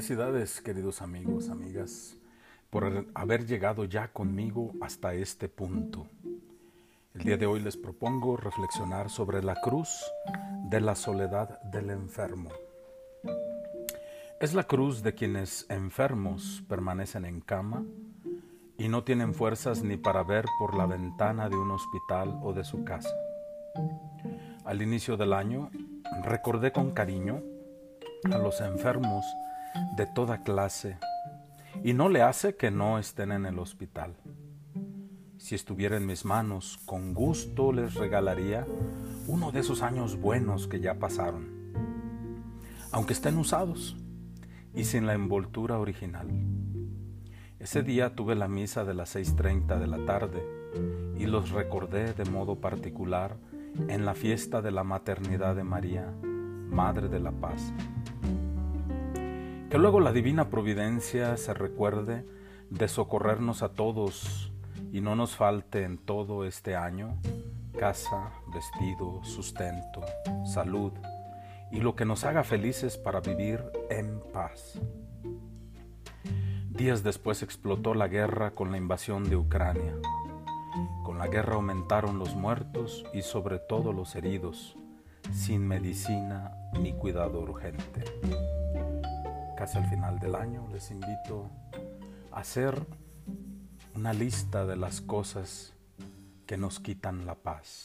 Felicidades, queridos amigos, amigas, por haber llegado ya conmigo hasta este punto. El día de hoy les propongo reflexionar sobre la cruz de la soledad del enfermo. Es la cruz de quienes enfermos permanecen en cama y no tienen fuerzas ni para ver por la ventana de un hospital o de su casa. Al inicio del año recordé con cariño a los enfermos de toda clase y no le hace que no estén en el hospital. Si estuviera en mis manos, con gusto les regalaría uno de esos años buenos que ya pasaron, aunque estén usados y sin la envoltura original. Ese día tuve la misa de las 6.30 de la tarde y los recordé de modo particular en la fiesta de la maternidad de María, Madre de la Paz. Que luego la divina providencia se recuerde de socorrernos a todos y no nos falte en todo este año casa, vestido, sustento, salud y lo que nos haga felices para vivir en paz. Días después explotó la guerra con la invasión de Ucrania. Con la guerra aumentaron los muertos y sobre todo los heridos, sin medicina ni cuidado urgente casi al final del año, les invito a hacer una lista de las cosas que nos quitan la paz.